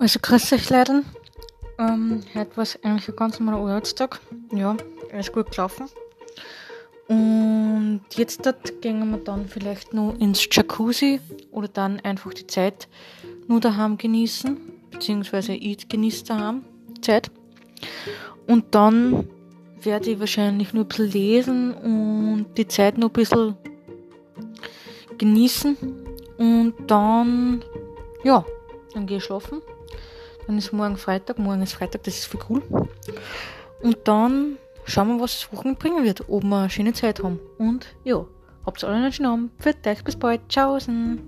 Also grüß euch Leute. Ähm, heute war es eigentlich ein ganz normaler Arbeitstag. Ja, ist gut gelaufen. Und jetzt dort gehen wir dann vielleicht nur ins Jacuzzi oder dann einfach die Zeit nur daheim genießen, beziehungsweise ich genieße daheim die Zeit. Und dann werde ich wahrscheinlich nur ein bisschen lesen und die Zeit noch ein bisschen genießen. Und dann, ja, dann gehe ich schlafen. Dann ist morgen Freitag, morgen ist Freitag, das ist viel cool. Und dann schauen wir, was das Wochenende bringen wird, ob wir eine schöne Zeit haben. Und ja, habt's alle einen schönen Abend. Für euch, bis bald. Tschaußen.